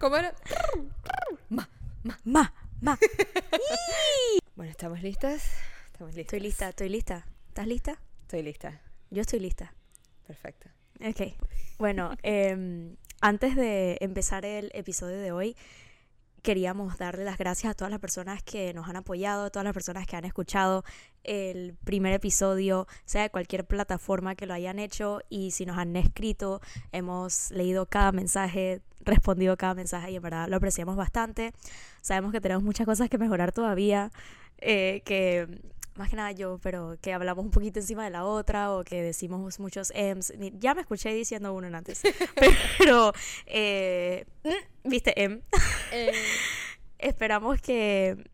¿Cómo era? Ma, ma. Bueno, ¿estamos listas? Estamos listas. Estoy lista, estoy lista. ¿Estás lista? Estoy lista. Yo estoy lista. Perfecto. Ok. Bueno, em, antes de empezar el episodio de hoy, queríamos darle las gracias a todas las personas que nos han apoyado, a todas las personas que han escuchado el primer episodio, sea de cualquier plataforma que lo hayan hecho y si nos han escrito, hemos leído cada mensaje, respondido cada mensaje y en verdad lo apreciamos bastante. Sabemos que tenemos muchas cosas que mejorar todavía, eh, que más que nada yo, pero que hablamos un poquito encima de la otra o que decimos muchos M's. Ya me escuché diciendo uno antes, pero, eh, mm, viste, M. Eh, Esperamos que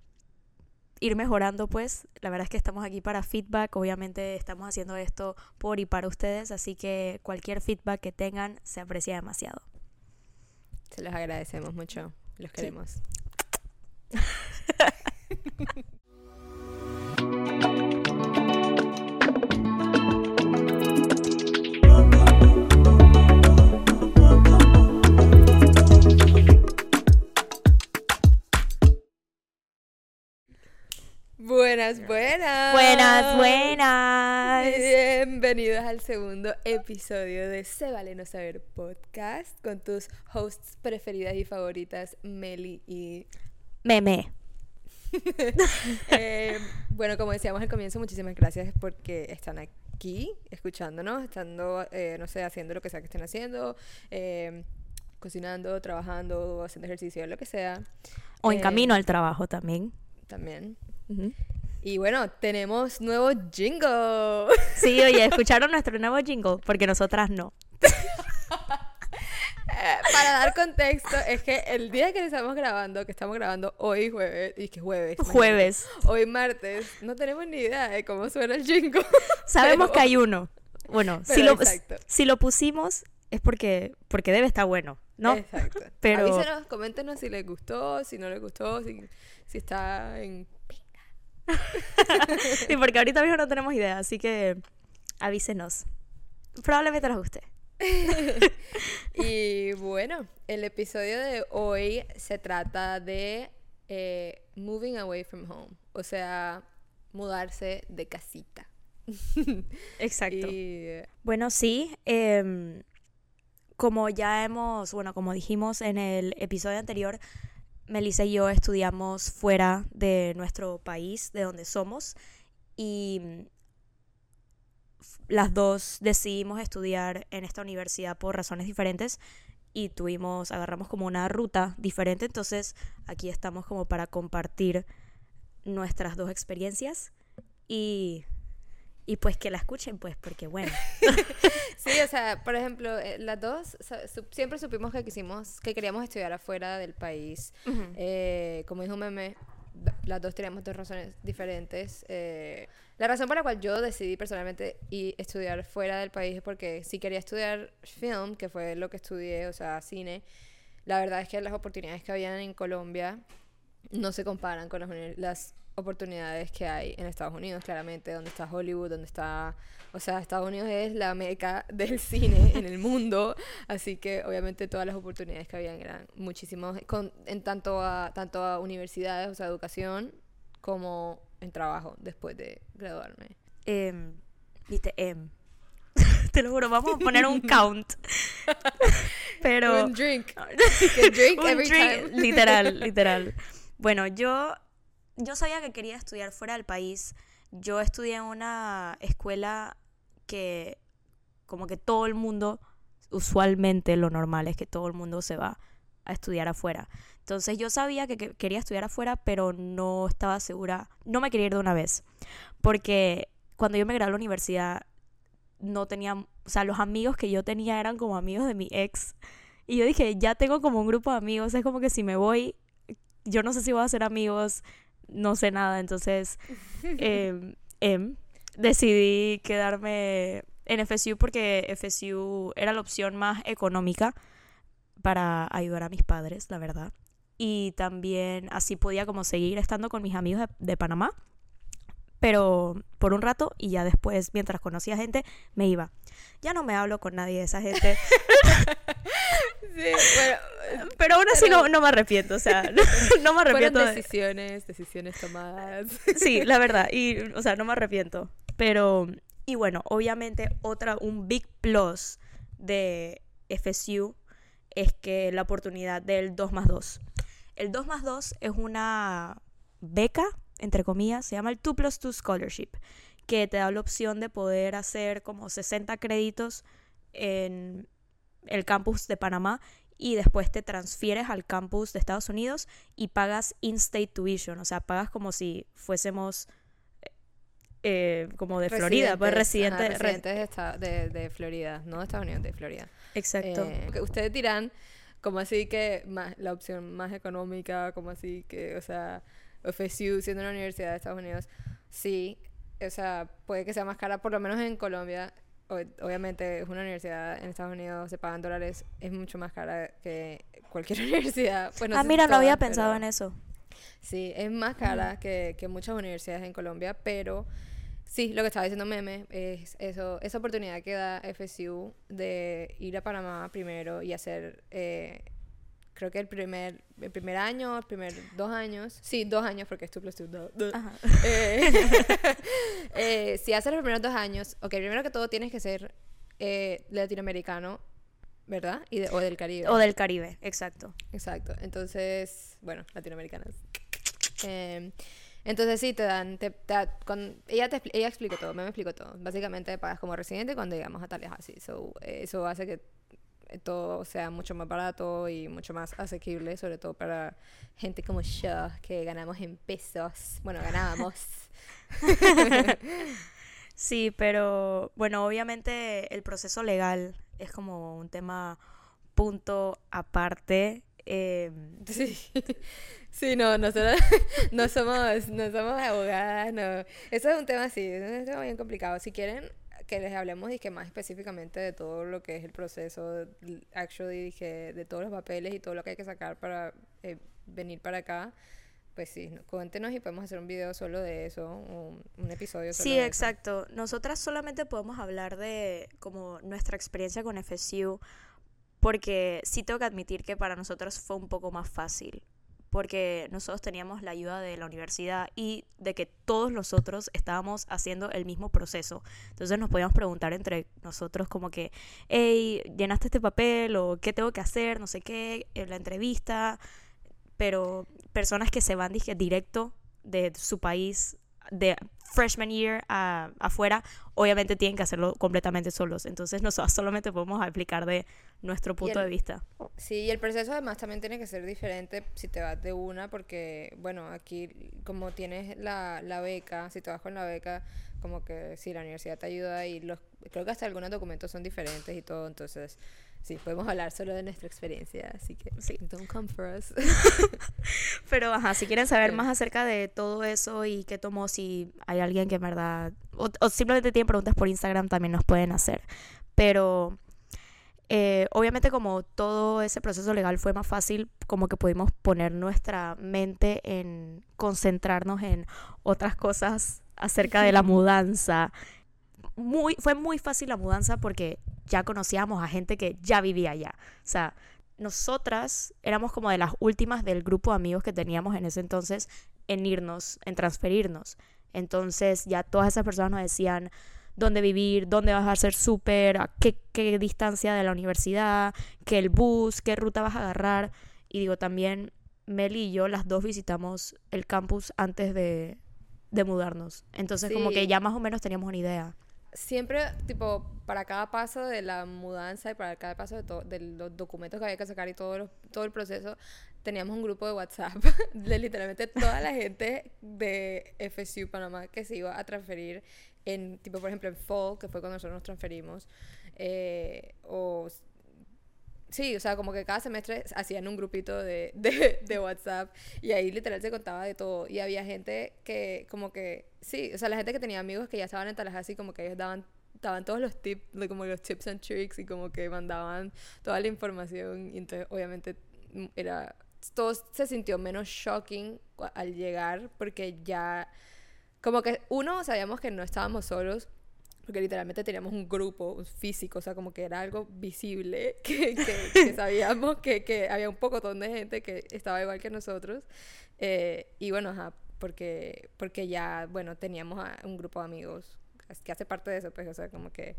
ir mejorando, pues. La verdad es que estamos aquí para feedback. Obviamente estamos haciendo esto por y para ustedes, así que cualquier feedback que tengan se aprecia demasiado. se los agradecemos mucho. Los queremos. Buenas, al segundo episodio de Se Vale No Saber Podcast con tus hosts preferidas y favoritas, Meli y Meme. Eh, bueno, como decíamos al comienzo, muchísimas gracias porque están aquí escuchándonos, estando, eh, no sé, haciendo lo que sea que estén haciendo, eh, cocinando, trabajando, haciendo ejercicio, lo que sea. O en camino al trabajo también. También. Y bueno, tenemos nuevo jingle. Sí, oye, escucharon nuestro nuevo jingle, porque nosotras no. Eh, Para dar contexto, es que el día que estamos grabando, que estamos grabando hoy jueves, y que jueves. imagínate, Jueves. Hoy martes, no tenemos ni idea de cómo suena el jingle. Sabemos Pero- que hay uno. Bueno, si lo, exacto. si lo pusimos es porque, porque debe estar bueno, ¿no? Exacto. Pero- Avísenos, coméntenos si les gustó, si no les gustó, si, si está en... Sí, porque ahorita mismo no tenemos idea, así que avísenos. Probablemente nos guste. Y bueno, el episodio de hoy se trata de eh, moving away from home, o sea, mudarse de casita. Exacto. Y, Bueno, sí. em, como ya hemos, bueno, como dijimos en el episodio anterior, Melissa y yo estudiamos fuera de nuestro país, de donde somos, y mm, las dos decidimos estudiar en esta universidad por razones diferentes y tuvimos, agarramos como una ruta diferente, entonces aquí estamos como para compartir nuestras dos experiencias y, y pues que la escuchen, pues, porque bueno. Sí, o sea, por ejemplo, eh, las dos sa- su- siempre supimos que quisimos, que queríamos estudiar afuera del país. Eh, como dijo Meme, las dos teníamos dos razones diferentes. Eh, la razón por la cual yo decidí personalmente y estudiar fuera del país es porque si quería estudiar film, que fue lo que estudié, o sea, cine, la verdad es que las oportunidades que habían en Colombia no se comparan con las, las oportunidades que hay en Estados Unidos, claramente, donde está Hollywood, donde está... O sea, Estados Unidos es la meca del cine en el mundo, así que obviamente todas las oportunidades que habían eran muchísimos, con, en tanto a, tanto a universidades, o sea, educación, como en trabajo después de graduarme. Em, Viste, em. Te lo juro, vamos a poner un count. Pero. Un drink. Drink un every drink, time. Literal, literal. Bueno, yo, yo sabía que quería estudiar fuera del país. Yo estudié en una escuela que, como que todo el mundo, usualmente lo normal es que todo el mundo se va a estudiar afuera. Entonces yo sabía que, que quería estudiar afuera, pero no estaba segura, no me quería ir de una vez. Porque cuando yo me gradué de la universidad, no tenía, o sea, los amigos que yo tenía eran como amigos de mi ex. Y yo dije, ya tengo como un grupo de amigos, es como que si me voy, yo no sé si voy a hacer amigos, no sé nada. Entonces, em, em, decidí quedarme en FSU porque FSU era la opción más económica para ayudar a mis padres, la verdad. Y también así podía como seguir estando con mis amigos de, de Panamá, pero por un rato y ya después, mientras conocía gente, me iba. Ya no me hablo con nadie de esa gente, Sí, bueno, pero aún así no, no me arrepiento, o sea, no, me arrepiento. Fueron decisiones, decisiones tomadas. Sí, la verdad, y, o sea, no me arrepiento. Pero, y bueno, obviamente otra, un big plus de FSU es que la oportunidad del 2 más 2. El 2 más 2 es una beca, entre comillas, se llama el 2 plus 2 Scholarship, que te da la opción de poder hacer como 60 créditos en el campus de Panamá y después te transfieres al campus de Estados Unidos y pagas in-state tuition, o sea, pagas como si fuésemos eh, como de Florida, pues residentes residentes de, de, Florida, no de Estados Unidos, de Florida. Exacto. Eh, ustedes dirán, como así que más, la opción más económica, como así que, o sea, FSU siendo una universidad de Estados Unidos, sí, o sea, puede que sea más cara, por lo menos en Colombia, obviamente es una universidad en Estados Unidos, se pagan dólares, es mucho más cara que cualquier universidad. Bueno, ah, mira, no había pensado en eso. Sí, es más cara que, que muchas universidades en Colombia, pero Sí, lo que estaba diciendo Meme es eso, esa oportunidad que da FSU de ir a Panamá primero y hacer, eh, creo que el primer, el primer año, el primer dos años, sí, dos años porque es tu plus eh, eh, si haces los primeros dos años, ok, primero que todo tienes que ser latinoamericano, ¿verdad? Y o del Caribe. O del Caribe, exacto. Exacto, entonces, bueno, latinoamericanos. Eh, entonces sí, te dan, te, con, ella, te, ella explicó todo, me, explicó todo. Básicamente pagas como residente cuando llegamos a Tallahassee. So, eso hace que todo sea mucho más barato y mucho más asequible, sobre todo para gente como yo, que ganamos en pesos. Bueno, ganábamos. sí, pero bueno, obviamente el proceso legal es como un tema punto aparte. Eh, sí. Sí, no, nosotros no somos, no somos abogadas, no. Eso es un tema así, es un tema bien complicado. Si quieren que les hablemos y que más específicamente de todo lo que es el proceso, actually, que de todos los papeles y todo lo que hay que sacar para eh, venir para acá, pues sí, cuéntenos y podemos hacer un video solo de eso, un, un episodio solo Sí, exacto. Nosotras solamente podemos hablar de como nuestra experiencia con FSU, porque sí tengo que admitir que para nosotros fue un poco más fácil porque nosotros teníamos la ayuda de la universidad y de que todos nosotros estábamos haciendo el mismo proceso. Entonces nos podíamos preguntar entre nosotros como que, hey, llenaste este papel o qué tengo que hacer, no sé qué, en la entrevista, pero personas que se van dije, directo de su país de freshman year afuera, obviamente tienen que hacerlo completamente solos. Entonces nosotros solamente podemos explicar de nuestro punto de vista. Sí, y el proceso además también tiene que ser diferente si te vas de una, porque, bueno, aquí como tienes la, la beca, si te vas con la beca, como que sí, la universidad te ayuda y los, creo que hasta algunos documentos son diferentes y todo, entonces sí, podemos hablar solo de nuestra experiencia, así que sí. don't come for us. Pero, ajá, si quieren saber más acerca de todo eso y qué tomó, si hay alguien que en verdad, o, simplemente tienen preguntas por Instagram, también nos pueden hacer. Pero, eh, obviamente como todo ese proceso legal fue más fácil, como que pudimos poner nuestra mente en concentrarnos en otras cosas acerca de la mudanza. Muy, fue muy fácil la mudanza porque ya conocíamos a gente que ya vivía allá. O sea, nosotras éramos como de las últimas del grupo de amigos que teníamos en ese entonces en irnos, en transferirnos. Entonces ya todas esas personas nos decían dónde vivir, dónde vas a hacer súper, a qué, qué distancia de la universidad, qué el bus, qué ruta vas a agarrar. Y digo, también Meli y yo las dos visitamos el campus antes de, de mudarnos. Entonces como que ya más o menos teníamos una idea siempre, tipo, para cada paso de la mudanza y para cada paso de, de los documentos que había que sacar y todo, todo el proceso, teníamos un grupo de WhatsApp de literalmente toda la gente de FSU Panamá que se iba a transferir en, tipo, por ejemplo, en Fall, que fue cuando nosotros nos transferimos, eh, o Sí, o sea, como que cada semestre hacían un grupito de, de, WhatsApp y ahí literal se contaba de todo. Y había gente que, como que, sí, o sea, la gente que tenía amigos que ya estaban en Tallahassee, como que ellos daban, daban todos los tips, como los tips and tricks y como que mandaban toda la información. Y entonces, obviamente, mm, era, todo se sintió menos shocking al llegar porque ya, como que uno, sabíamos que no estábamos solos porque literalmente teníamos un grupo físico, o sea, como que era algo visible, que, que, sabíamos que, que, había un pocotón de gente que estaba igual que nosotros. Eh, y bueno, ajá, porque, porque ya, bueno, teníamos un grupo de amigos que hace parte de eso, pues, o sea, como que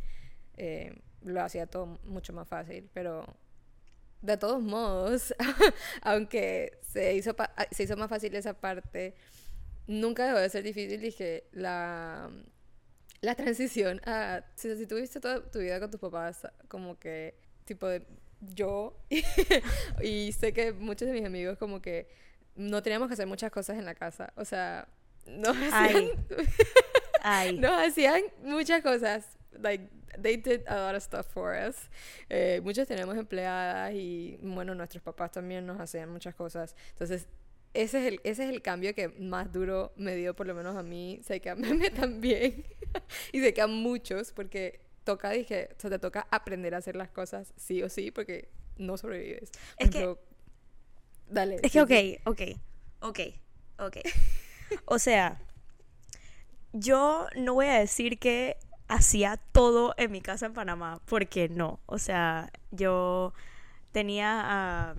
eh, lo hacía todo mucho más fácil, pero de todos modos, aunque se hizo, se hizo más fácil esa parte, nunca dejó de ser difícil, dije, la la transición a, si, si tuviste toda tu vida con tus papás, como que, tipo de, yo, y sé que muchos de mis amigos como que no teníamos que hacer muchas cosas en la casa, o sea, nos hacían, Ay. nos hacían muchas cosas, like, they did a lot of stuff for us. Eh, muchos tenemos empleadas y, bueno, nuestros papás también nos hacían muchas cosas, entonces ese es, el, ese es el cambio que más duro me dio, por lo menos a mí. Sé que a Meme también. y sé que a muchos, porque toca, dije, o sea, te toca aprender a hacer las cosas sí o sí, porque no sobrevives. Es que. Dale. Es que, ok, ok, ok, ok. o sea, yo no voy a decir que hacía todo en mi casa en Panamá, porque no. O sea, yo tenía a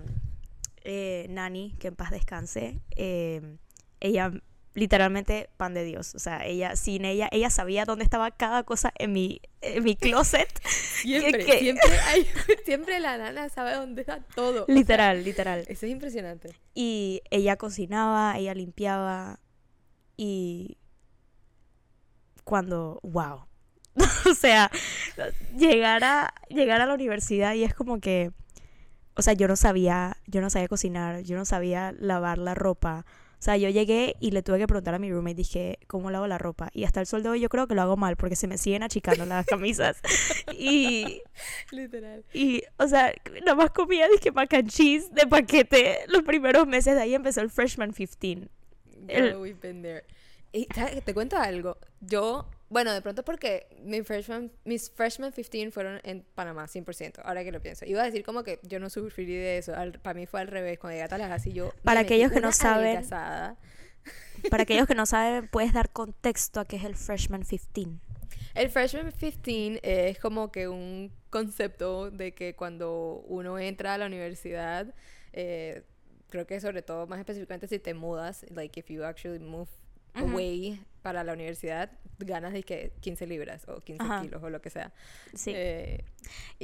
eh, Nani, que en paz descanse, eh, ella literalmente pan de Dios. O sea, ella, sin ella, ella sabía dónde estaba cada cosa en mi, en mi closet. siempre, siempre, la nana sabe dónde está todo. Literal, literal. Eso es impresionante. Y ella cocinaba, ella limpiaba y cuando, wow. o sea, llegar a, llegar a la universidad y es como que o sea, yo no sabía, yo no sabía cocinar, yo no sabía lavar la ropa. O sea, yo llegué y le tuve que preguntar a mi roommate, dije, ¿cómo lavo la ropa? Y hasta el sol de hoy yo creo que lo hago mal porque se me siguen achicando las camisas. y... Literal. Y, o sea, nada más comía, dije, mac and cheese de paquete. Los primeros meses de ahí empezó el freshman 15. El... we've been there. Y, te cuento algo. Yo bueno, de pronto porque mi freshman, mis freshman 15 fueron en Panamá, 100%, ahora que lo pienso. Iba a decir como que yo no sufrí de eso, para mí fue al revés, cuando llegué a Tallahassee yo... Para aquellos que no saben... Para aquellos que no saben, ¿puedes dar contexto a qué es el freshman 15? El freshman 15 es como que un concepto de que cuando uno entra a la universidad, eh, creo que sobre todo, más específicamente si te mudas, like if you actually move away para la universidad, ganas de que 15 libras o 15 kilos o lo que sea. Sí. Eh,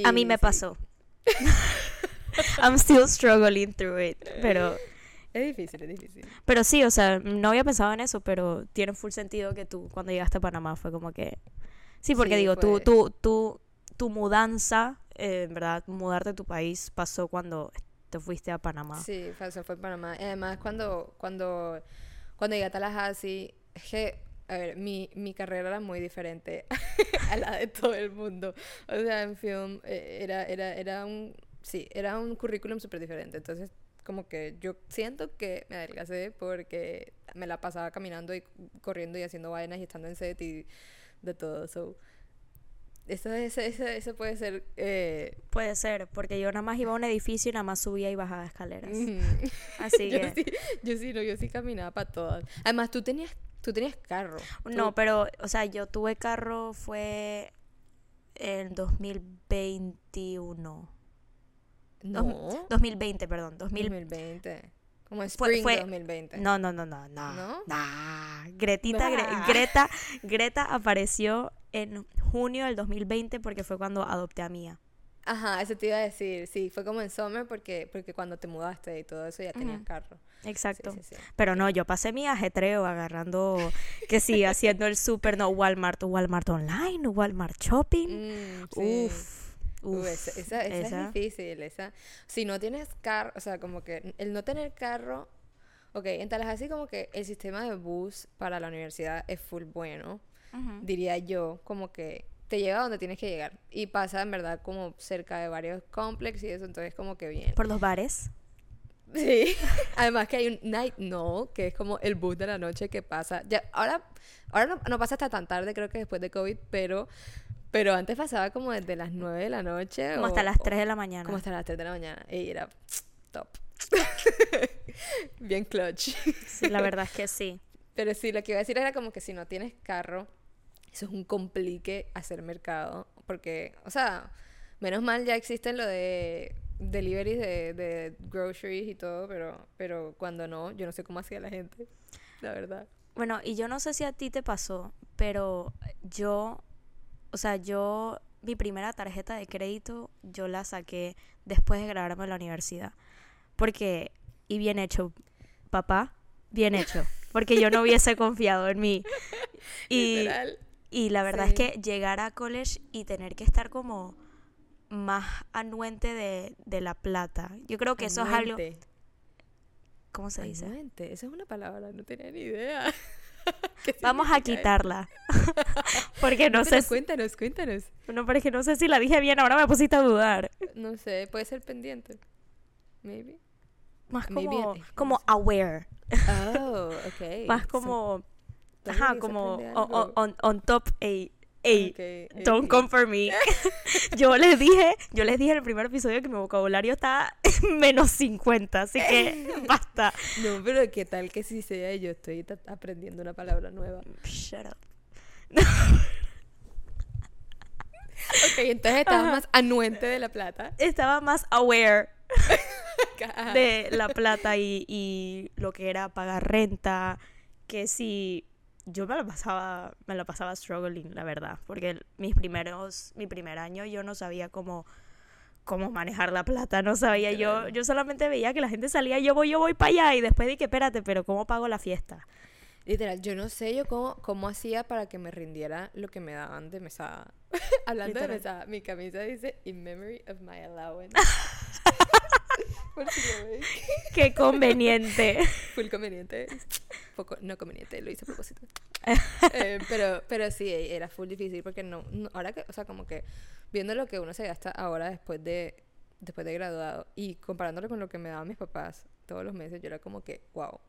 a mí me pasó. I'm still struggling through it, pero... Es difícil, es difícil. Pero sí, o sea, no había pensado en eso, pero tiene full sentido que tú cuando llegaste a Panamá fue como que... Sí, porque digo, tú, tú, tú, tu mudanza, eh, en verdad, mudarte de tu país pasó cuando te fuiste a Panamá. Sí, pasó, fue en Panamá. Además, cuando, cuando, cuando llegué a Tallahassee, es que a ver, mi, mi carrera era muy diferente a la de todo el mundo. O sea, en film eh, era, era, era un, sí, era un currículum súper diferente. Entonces, como que yo siento que me adelgacé porque me la pasaba caminando y corriendo y haciendo vainas y estando en set y de todo. So, eso, eso, eso, puede ser... Eh... Puede ser, porque yo nada más iba a un edificio y nada más subía y bajaba escaleras. Así que... Yo sí, yo sí, no, yo sí caminaba para todas. Además, tú tenías Tú tenías carro. No, pero, o sea, yo tuve carro fue en 2021. No. 2020, perdón. 2020. Como Spring fue, 2020. No, no, no, no, no. ¿No? Nah. Gretita, Greta, Greta apareció en junio del 2020 porque fue cuando adopté a Mía. Ajá, eso te iba a decir. Sí, fue como en summer porque, porque cuando te mudaste y todo eso ya tenías carro. Exacto. Pero no, yo pasé mi ajetreo agarrando, que sí, haciendo el super, no, Walmart, Walmart Online, Walmart Shopping. Mm, Uf. Uf, esa, es difícil. Esa. Si no tienes carro, o sea, como que el no tener carro, ok, en así como que el sistema de bus para la universidad es full bueno, diría yo, como que te lleva a donde tienes que llegar. Y pasa en verdad como cerca de varios complexes y eso, entonces como que bien. ¿Por los bares? Sí, además que hay un night no, que es como el bus de la noche que pasa. Ya, ahora ahora no, pasa hasta tan tarde, creo que después de COVID, pero, pero antes pasaba como desde las 9 de la noche. Como hasta las 3 de la mañana. Como hasta las 3 de la mañana. Y era top. Bien clutch. Sí, la verdad es que sí. Pero sí, lo que iba a decir era como que si no tienes carro, Eso es un complique hacer mercado. Porque, o sea, menos mal ya existen lo de deliveries de, de groceries y todo, pero, pero cuando no, yo no sé cómo hacía la gente, la verdad. Bueno, y yo no sé si a ti te pasó, pero yo, o sea, yo, mi primera tarjeta de crédito, yo la saqué después de graduarme en la universidad. Porque, y bien hecho, papá, bien hecho. Porque yo no hubiese confiado en mí. Y, y la verdad es que llegar a college y tener que estar como más anuente de, de la plata. Yo creo que eso es algo... ¿Cómo se dice? Anuente, esa es una palabra, no tenía ni idea. Vamos a quitarla. porque no sé. Cuéntanos, cuéntanos. No, pero es que no sé si la dije bien, ahora me pusiste a dudar. No sé, puede ser pendiente. Maybe. Más como, como aware. Oh, ok. Más como. Ajá, como on, on, top a Ey, don't come for me. yo les dije, yo les dije en el primer episodio que mi vocabulario está menos 50, así que basta. No, pero qué tal que si sea yo estoy aprendiendo una palabra nueva. Shut up. ok, entonces estaba más anuente de la plata. Estaba más aware de la plata y, y lo que era pagar renta, que si yo me la pasaba, me la pasaba struggling, la verdad, porque mis primeros, mi primer año yo no sabía cómo, cómo manejar la plata, no sabía yo, yo solamente veía que la gente salía, yo voy, yo voy para allá, y después dije, espérate, pero ¿cómo pago la fiesta? Literal, yo no sé yo cómo, cómo hacía para que me rindiera lo que me daban de mesada. Hablando de mesada, mi camisa dice, in memory of my allowance. Qué conveniente. Full conveniente. Poco no conveniente, lo hice a propósito. Eh, pero, pero sí, era full difícil porque no, ahora que, o sea, como que viendo lo que uno se gasta ahora después de, después de graduado y comparándolo con lo que me daban mis papás todos los meses, yo era como que, wow.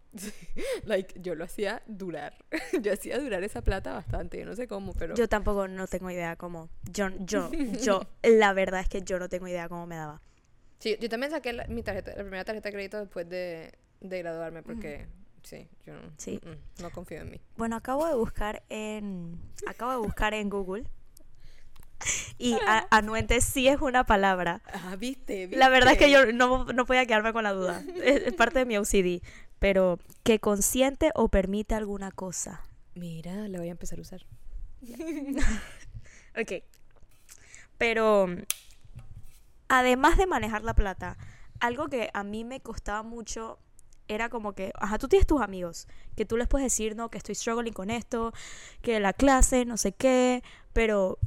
like, yo lo hacía durar. yo hacía durar esa plata bastante. Yo no sé cómo, pero. Yo tampoco no tengo idea cómo. Yo, yo, yo, la verdad es que yo no tengo idea cómo me daba. Sí, yo también saqué la, mi tarjeta, la primera tarjeta de crédito después de, de graduarme porque sí, yo no, sí. no confío en mí. Bueno, acabo de buscar en acabo de buscar en Google y anuente sí es una palabra. Ah, ¿viste, La verdad es que yo no, no podía quedarme con la duda. Es, parte de mi OCD. Pero que consiente o permite alguna cosa. Mira, la voy a empezar a usar. ok. Pero además de manejar la plata, algo que a mí me costaba mucho era como que, ajá, tú tienes tus amigos, que tú les puedes decir, no, que estoy struggling con esto, que la clase, no sé qué, pero,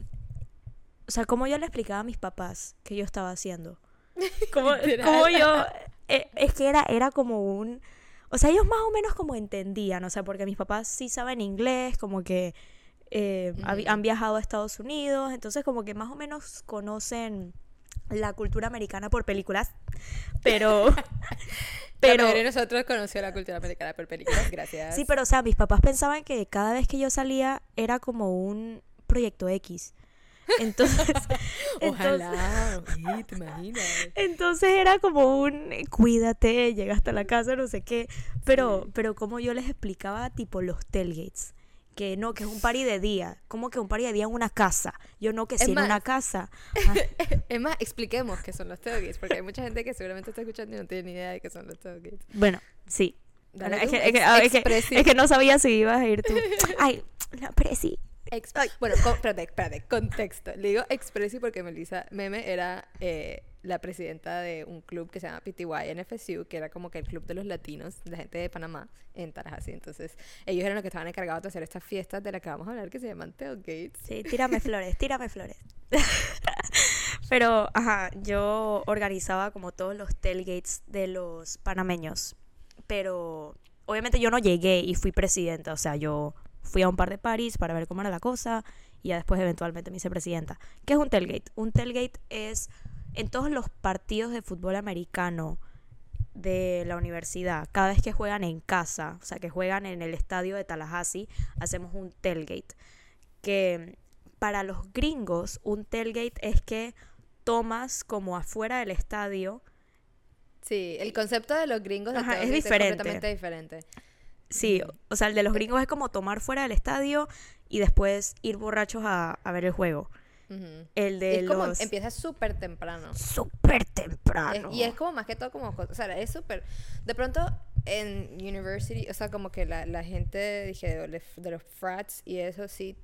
o sea, como yo le explicaba a mis papás que yo estaba haciendo. Como, como yo, eh, es que era, era como un, o sea, ellos más o menos como entendían, o sea, porque mis papás sí saben inglés, como que eh, han viajado a Estados Unidos, entonces como que más o menos conocen la cultura americana por películas, pero... pero la nosotros conoció la cultura americana por películas, gracias. Sí, pero o sea, mis papás pensaban que cada vez que yo salía era como un proyecto X. Entonces, ojalá, te imaginas. Entonces era como un cuídate, llega hasta la casa, no sé qué, pero pero como yo les explicaba tipo los tailgates que no, que es un party de día. ¿Cómo que un party de día en una casa? Yo no, que si en una casa. es más, expliquemos qué son los tailgates, porque hay mucha gente que seguramente está escuchando y no tiene ni idea de qué son los tailgates. Bueno, sí. es, que, no sabía si ibas a ir tú. Ay, la presi. bueno, espérate, espérate, contexto. Le digo expresi porque Melissa Meme era eh, la presidenta de un club que se llama PTY NFSU, que era como que el club de los latinos, la gente de Panamá, en Tallahassee. Entonces, ellos eran los que estaban encargados de hacer estas fiestas de las que vamos a hablar, que se llaman tailgates. Sí, tírame flores, tírame flores. Pero, ajá, yo organizaba como todos los tailgates de los panameños. Pero, obviamente yo no llegué y fui presidenta, o sea, yo fui a un par de paris para ver cómo era la cosa y ya después eventualmente me hice presidenta. ¿Qué es un tailgate? Un tailgate es en todos los partidos de fútbol americano de la universidad, cada vez que juegan en casa, o sea, que juegan en el estadio de Tallahassee, hacemos un tailgate. Que para los gringos, un tailgate es que tomas como afuera del estadio. Sí, el concepto de los gringos es, diferente. completamente diferente. Sí, o sea, el de los gringos es como tomar fuera del estadio y después ir borrachos a, a ver el juego. El de es como, los... empieza súper temprano. Súper temprano. Es- y es como más que todo como, o sea, es súper, de pronto en university, o sea, como que la, la gente, dije, de los, de los frats y eso sí,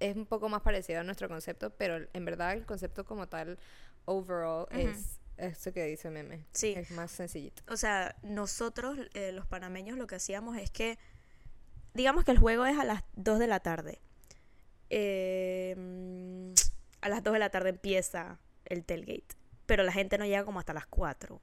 es un poco más parecido a nuestro concepto, pero en verdad el concepto como tal, overall, es eso que dice Meme. Sí. Es más sencillito. O sea, nosotros, eh, los panameños, lo que hacíamos es que, digamos que el juego es a las 2 de la tarde. Eh, a las 2 de la tarde empieza el tailgate, pero la gente no llega como hasta las 4.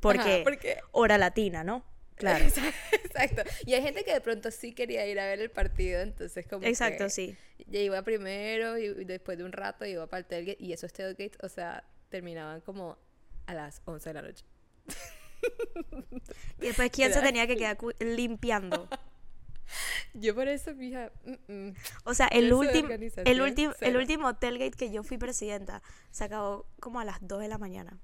Porque, Ajá, porque hora latina, ¿no? Claro. Exacto. Y hay gente que de pronto sí quería ir a ver el partido, entonces como Exacto, que sí. ya iba primero y después de un rato iba para el tailgate y esos tailgates, o sea, terminaban como a las 11 de la noche. Y después, ¿quién se tenía que quedar limpiando? Yo por eso, mija, mm, mm. O sea, el último el último el último tailgate que yo fui presidenta se acabó como a las 2 de la mañana.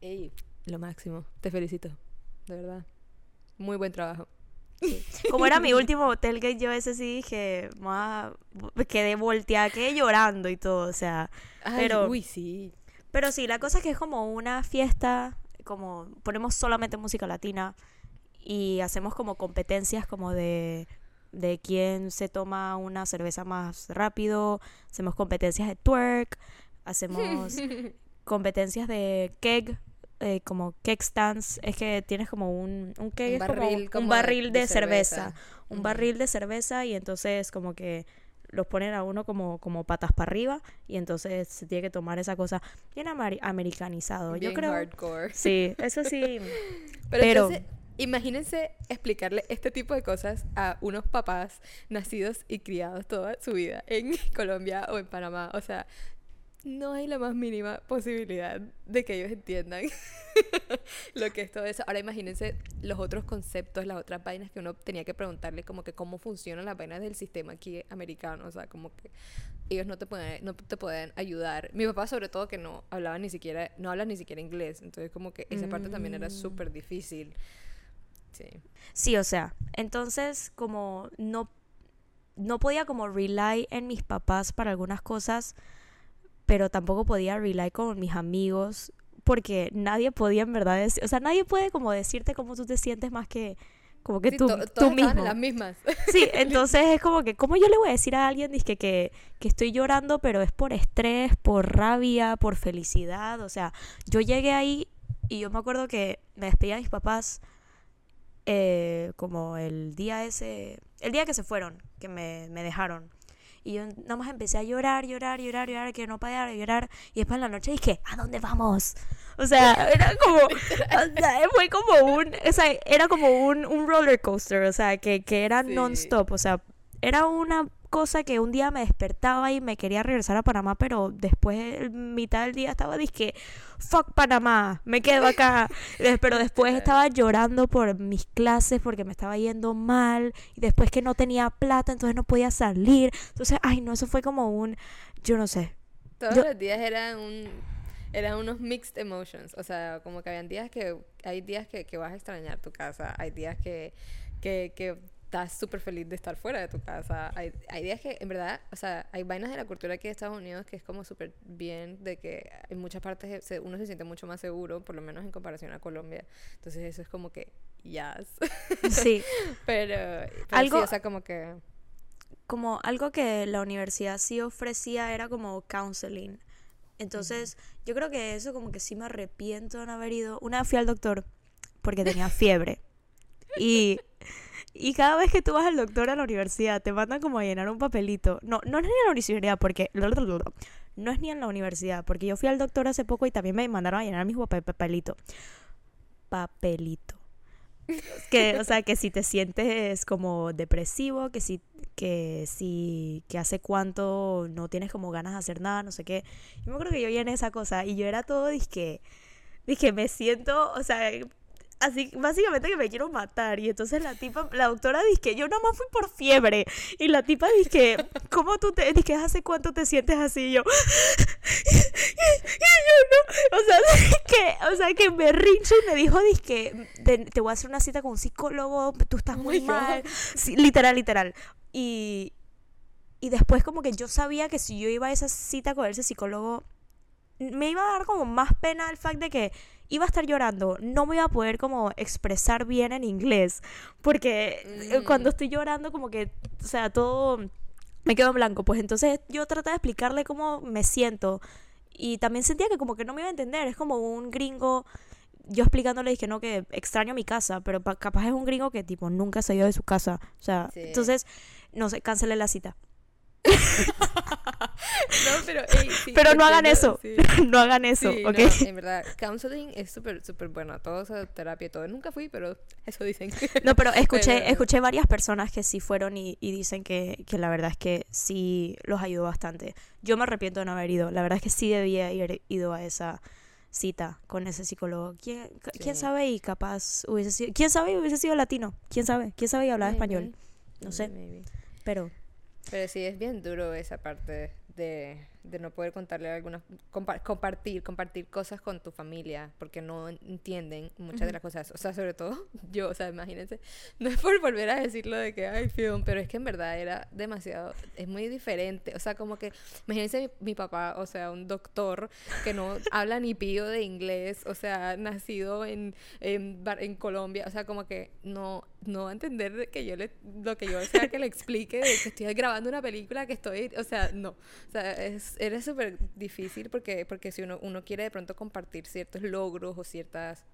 Ey, lo máximo. Te felicito, de verdad. Muy buen trabajo. Como era mi último tailgate, yo ese sí dije, "Ma", quedé volteada, quedé llorando y todo, o sea, Pero- uy, sí. pero sí, la cosa es que es como una fiesta, como ponemos solamente música latina y hacemos como competencias como de de quién se toma una cerveza más rápido, hacemos competencias de twerk, hacemos competencias de keg, eh, como keg stands, es que tienes como un, un keg, Un es como barril un como de- barril de, de cerveza, cerveza. un barril de cerveza y entonces como que los ponen a uno como, como patas para arriba y entonces se tiene que tomar esa cosa bien ameri- americanizado. Yo creo... hardcore. Sí, eso sí. Pero, Pero- entonces, imagínense explicarle este tipo de cosas a unos papás nacidos y criados toda su vida en Colombia o en Panamá. O sea, no hay la más mínima posibilidad de que ellos entiendan lo que es todo eso. Ahora imagínense los otros conceptos, las otras vainas que uno tenía que preguntarle, como que cómo funcionan las vainas del sistema aquí americano. O sea, como que ellos no te pueden, no te pueden ayudar. Mi papá sobre todo que no hablaba ni siquiera, no habla ni siquiera inglés. Entonces como que esa parte también era Mm. súper difícil. Sí. Sí, o sea, entonces como no, no podía como rely en mis papás para algunas cosas, pero tampoco podía rely con mis amigos, porque nadie podía en verdad decir, o sea, nadie puede como decirte cómo tú te sientes más que como que Sí, tú, to- tú mismo. las mismas. Sí, entonces es como que, ¿cómo yo le voy a decir a alguien dizque, que, que estoy llorando, pero es por estrés, por rabia, por felicidad? O sea, yo llegué ahí y yo me acuerdo que me despedí a mis papás eh, como el día ese, el día que se fueron, que me, me dejaron. Y yo nada más empecé a llorar, llorar, llorar, llorar, que no podía llorar. Y después en la noche dije, ¿a dónde vamos? O sea, era como, o sea, fue como un, o sea, era como un, un roller coaster, o sea, que, que era Sí. non-stop, o sea, era una cosa que un día me despertaba y me quería regresar a Panamá, pero después, mitad del día estaba, dije, fuck Panamá, me quedo acá. Pero después estaba llorando por mis clases porque me estaba yendo mal y después que no tenía plata, entonces no podía salir. Entonces, ay, no, eso fue como un, yo no sé. Todos Yo- los días eran un eran unos mixed emotions, o sea, como que habían días que hay días que, que vas a extrañar tu casa, hay días que que, que estás súper feliz de estar fuera de tu casa, hay, hay días que en verdad, o sea, hay vainas de la cultura aquí de Estados Unidos que es como súper bien de que en muchas partes se- uno se siente mucho más seguro, por lo menos en comparación a Colombia, entonces eso es como que yes, Sí, pero, pero Algo- sí, o sea, como que como algo que la universidad sí ofrecía era como counseling. Entonces, yo creo que eso como que sí me arrepiento de no haber ido. Una vez fui al doctor porque tenía fiebre. Y, y cada vez que tú vas al doctor a la universidad, te mandan como a llenar un papelito. No, no es ni en la universidad, porque... No es ni en la universidad, porque yo fui al doctor hace poco y también me mandaron a llenar mi pape- papelito. Papelito. Que, o sea, que si te sientes como depresivo, que si, que si, que hace cuánto no tienes como ganas de hacer nada, no sé qué. Yo me acuerdo que yo llené esa cosa y yo era todo, dije, dije, me siento, o sea, así básicamente que me quiero matar. Y entonces la tipa la doctora dice que yo nada más fui por fiebre. Y la tipa dice que cómo tú te dice hace cuánto te sientes así y yo o sea que o sea que me rincho y me dijo dice que te, te, voy a hacer una cita con un psicólogo tú estás muy mal. Sí, literal literal. Y y después como que yo sabía que si yo iba a esa cita con ese psicólogo me iba a dar como más pena el fact de que iba a estar llorando, no me iba a poder como expresar bien en inglés, porque eh, cuando mm. estoy llorando como que, o sea, todo me quedo en blanco, pues entonces yo trataba de explicarle cómo me siento y también sentía que como que no me iba a entender, es como un gringo yo explicándole dije no que extraño mi casa, pero capaz es un gringo que tipo nunca se ha ido de su casa, o sea, entonces no sé, cancelé la cita. no, pero, pero no hagan eso. no hagan eso, ¿ok? en verdad, counseling es súper, súper bueno. Todo esa terapia, todo. Nunca fui, pero eso dicen. no, pero escuché, escuché varias personas que sí fueron y, dicen que, que, la verdad es que sí los ayudó bastante. Yo me arrepiento de no haber ido. La verdad es que sí debía haber ido a esa cita con ese psicólogo. ¿Quién, ¿quién sabe y capaz hubiese sido... ¿Quién sabe y hubiese sido latino? ¿Quién sabe? ¿Quién sabe y hablaba español? No sé. Pero... Pero sí, es bien duro esa parte de, de no poder contarle algunas, compartir, compartir cosas con tu familia, porque no entienden muchas de las cosas. O sea, sobre todo yo, o sea, imagínense, no es por volver a decirlo de que hay film, pero es que en verdad era demasiado, es muy diferente. O sea, como que, imagínense mi, papá, o sea, un doctor que no habla ni pío de inglés, o sea, nacido en, en, en Colombia, o sea, como que no no va a entender que yo le, lo que yo sea que le explique de que estoy grabando una película que estoy, o sea, no. O sea, es, era súper difícil porque, porque si uno, uno quiere de pronto compartir ciertos logros o ciertas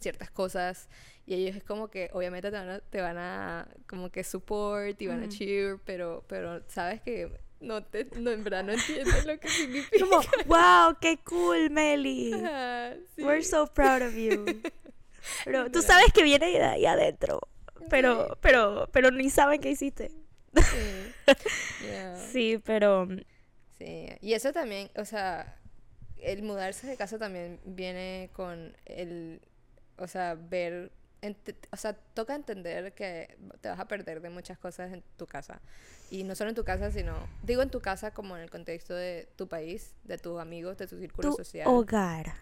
ciertas cosas y ellos es como que obviamente te van a, te van a como que support y van a cheer pero pero sabes que no te no, en verdad no entienden lo que significa. Como wow qué cool Meli. We're so proud of you pero tú sabes que viene de ahí adentro pero, pero, pero ni saben qué hiciste. Sí. pero... Sí, y eso también, o sea, el mudarse de casa también viene con el, o sea, ver, o sea, toca entender que te vas a perder de muchas cosas en tu casa. Y no solo en tu casa, sino, digo en tu casa como en el contexto de tu país, de tus amigos, de tu círculo tu social. hogar.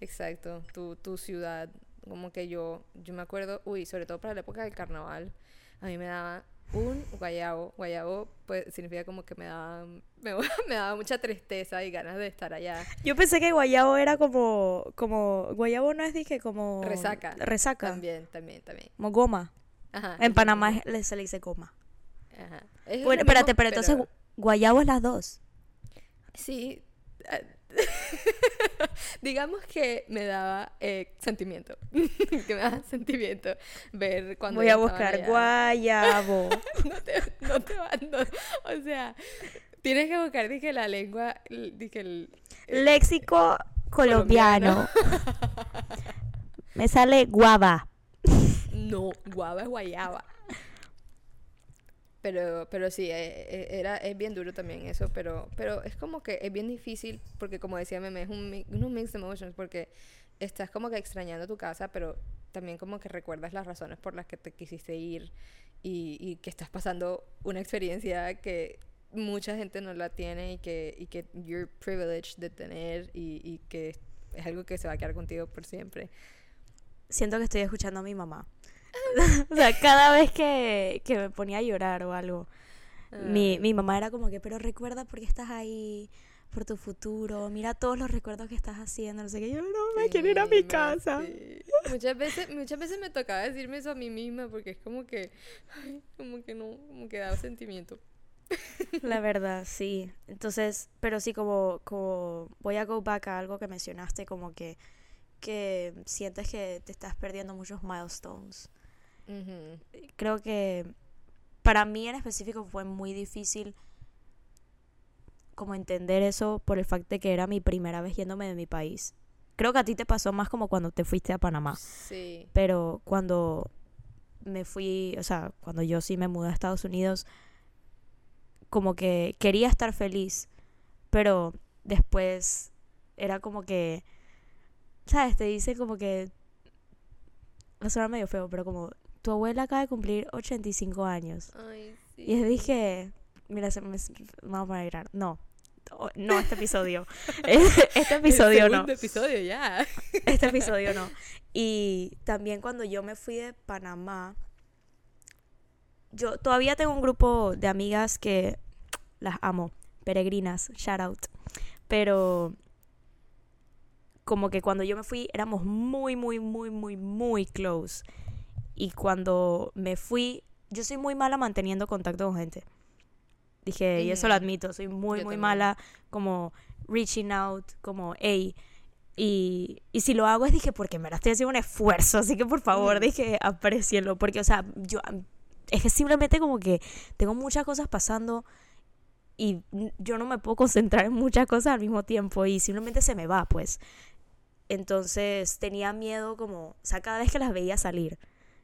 Exacto, tu, tu ciudad, como que yo, yo me acuerdo, uy, sobre todo para la época del carnaval, a mí me daba un guayabo. Guayabo pues significa como que me daba, me, daba mucha tristeza y ganas de estar allá. Yo pensé que guayabo era como, como, guayabo no es dije como... Resaca. Resaca. También, también, también. Como goma. Ajá. En Panamá se le dice goma. Ajá. bueno, espérate, pero, entonces guayabo es las dos. Sí, digamos que me daba eh, sentimiento. que me daba sentimiento ver cuando. Voy a buscar guayabo. no te, no te va, o sea, tienes que buscar, dije, la lengua, dije el. Léxico colombiano. me sale guava. No, guava es guayaba. Pero, pero sí, eh, eh, era, es bien duro también eso, pero, pero es como que es bien difícil porque como decía Meme, es un, un mix de emotions porque estás como que extrañando tu casa, pero también como que recuerdas las razones por las que te quisiste ir y, y que estás pasando una experiencia que mucha gente no la tiene y que, y que you're privileged de tener y, y que es algo que se va a quedar contigo por siempre. Siento que estoy escuchando a mi mamá. o sea, cada vez que, que, me ponía a llorar o algo, mi, mi mamá era como que, pero recuerda por qué estás ahí, por tu futuro, mira todos los recuerdos que estás haciendo, no sé qué, yo no me quiero ir a mi casa. Muchas veces, muchas veces me tocaba decirme eso a mí misma porque es como que, como que no, como que daba sentimiento. La verdad, sí. Entonces, pero sí, como, como voy a go back a algo que mencionaste, como que, que sientes que te estás perdiendo muchos milestones. Creo que para mí en específico fue muy difícil como entender eso por el facto de que era mi primera vez yéndome de mi país. Creo que a ti te pasó más como cuando te fuiste a Panamá. Sí. Pero cuando me fui, o sea, cuando yo sí me mudé a Estados Unidos, como que quería estar feliz, pero después era como que, ¿sabes? Te dice como que va a sonar medio feo, pero como tu abuela acaba de cumplir 85 años. Ay, sí. Y dije, mira, se me, vamos a mirar. No, no este episodio. este episodio El no. segundo episodio ya. Este episodio no. Y también cuando yo me fui de Panamá, yo todavía tengo un grupo de amigas que las amo, peregrinas, shout out. Pero como que cuando yo me fui éramos muy, muy, muy, muy, muy close. Y cuando me fui, yo soy muy mala manteniendo contacto con gente. Dije, y eso lo Ujú. admito, soy muy, Yo muy también. mala como reaching out, como, hey. Y, y si lo hago es, dije, porque me la estoy haciendo un esfuerzo, así que por favor, Ujú. dije, aprecienlo. Porque, o sea, yo, es que simplemente como que tengo muchas cosas pasando y yo no me puedo concentrar en muchas cosas al mismo tiempo y simplemente se me va, pues. Entonces tenía miedo como, o sea, cada vez que las veía salir,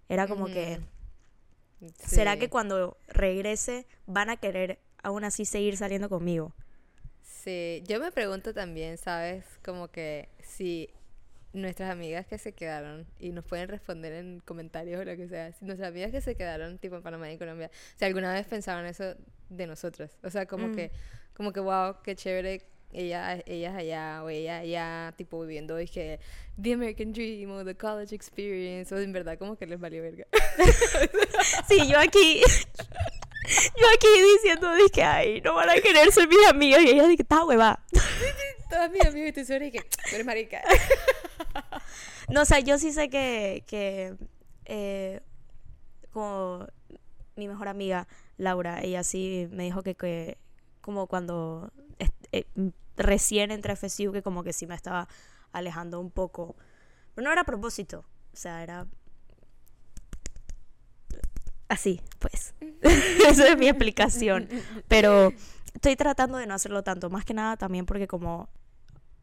era como que. ¿será Sí. que cuando regrese van a querer aún así seguir saliendo conmigo? Sí, yo me pregunto también, ¿sabes? Como que si nuestras amigas que se quedaron y nos pueden responder en comentarios o lo que sea, si nuestras amigas que se quedaron tipo en Panamá y Colombia, si alguna vez pensaban eso de nosotros, o sea, como Mm. que como que wow, qué chévere ella ellas allá o ella allá tipo viviendo y que the American dream o the college experience o en verdad como que les valió verga. Sí, yo aquí, yo aquí diciendo, dije, ay, no van a querer ser mis amigas y ella dije, está hueva. Todas mis amigas y tú que tú eres marica. No, o sea, yo sí sé que, que eh, como mi mejor amiga, Laura, ella sí me dijo que, que como cuando eh, m- recién entré a FSU, que como que sí me estaba alejando un poco. Pero no era a propósito, o sea, era así, pues. Esa es mi explicación. Pero estoy tratando de no hacerlo tanto, más que nada también porque como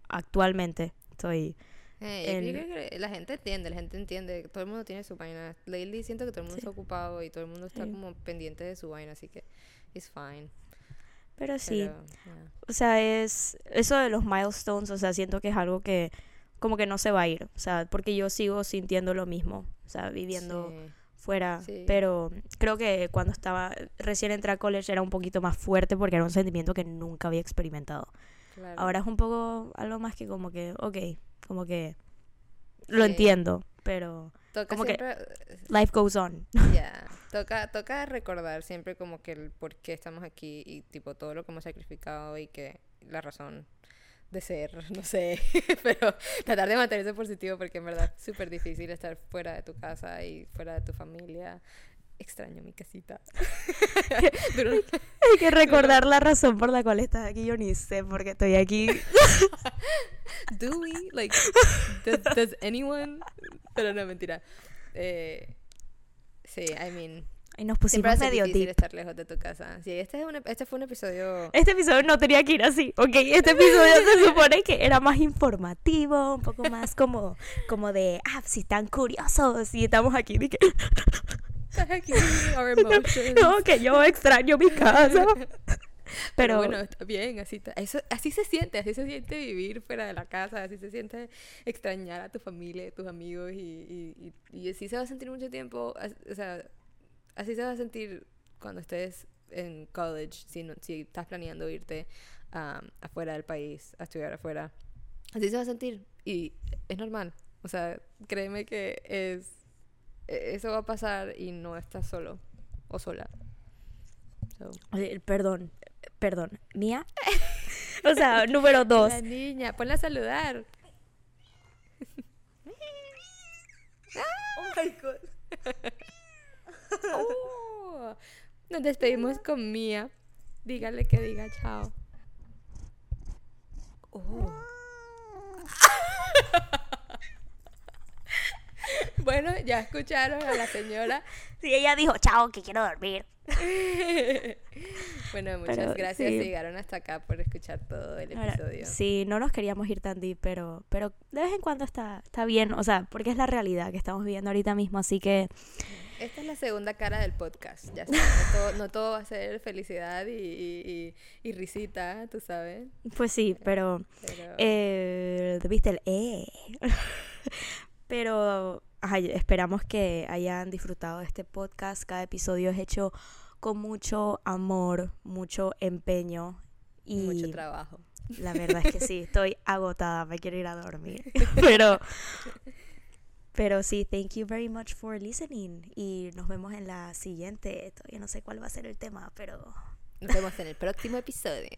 actualmente estoy... Yo en- creo que la gente entiende, la gente entiende, todo el mundo tiene su vaina. Lately siento que todo el mundo Sí. está ocupado y todo el mundo está como pendiente de su vaina, así que it's fine. Pero sí, Pero, yeah. O sea, es eso de los milestones, o sea, siento que es algo que como que no se va a ir, o sea, porque yo sigo sintiendo lo mismo, o sea, viviendo Sí, fuera, Sí. pero creo que cuando estaba recién entré a college era un poquito más fuerte porque era un sentimiento que nunca había experimentado. claro. Ahora es un poco algo más que como que, ok, como que lo Sí. entiendo, pero toca como que- siempre, life goes on. ya, toca, toca recordar siempre como que el por qué estamos aquí y tipo todo lo que hemos sacrificado y que la razón de ser, no sé, pero tratar de mantenerse positivo porque en verdad es súper difícil estar fuera de tu casa y fuera de tu familia. Extraño mi casita. Hay que recordar la razón por la cual estás aquí, yo ni sé por qué estoy aquí. Do we? Like, does, does anyone? Pero no, mentira. Eh, sí, I mean, Y nos pusimos medio difícil deep. estar lejos de tu casa. Sí, este, es un, este fue un episodio... Este episodio no tenía que ir así, ok. Este episodio se supone que era más informativo, un poco más como, como de, ah, si están curiosos y estamos aquí. de que, Aquí, our emotions. no, que yo extraño mi casa. Pero Pero, bueno, está bien, así, eso, así se siente, así se siente vivir fuera de la casa, así se siente extrañar a tu familia, a tus amigos y, y, y, y así se va a sentir mucho tiempo, o sea, así se va a sentir cuando estés en college, si, no- si estás planeando irte um, afuera del país, a estudiar afuera, así se va a sentir y es normal, o sea, créeme que es, e- eso va a pasar y no estás solo o sola. So. eh, perdón, perdón, mía. o sea, número dos. La niña, ponla a saludar. Oh my God. Oh, nos despedimos con Mía. Dígale que diga chao. Oh. bueno, ya escucharon a la señora. Sí, ella dijo, chao, que quiero dormir. bueno, muchas Pero, gracias sí. si llegaron hasta acá por escuchar todo el Ahora, episodio. sí, no nos queríamos ir tan deep, pero, pero de vez en cuando está, está bien, o sea, porque es la realidad que estamos viviendo ahorita mismo, así que Esta es la segunda cara del podcast. Ya sabes, no todo, no todo va a ser felicidad y, y, y- y risita, tú sabes. pues sí, pero Pero... Eh, ¿Viste el eh? Pero esperamos que hayan disfrutado de este podcast. Cada episodio es hecho con mucho amor, mucho empeño y mucho trabajo. La verdad es que sí, estoy agotada, me quiero ir a dormir. Pero pero sí, thank you very much for listening y nos vemos en la siguiente. Todavía no sé cuál va a ser el tema, pero nos vemos en el próximo episodio.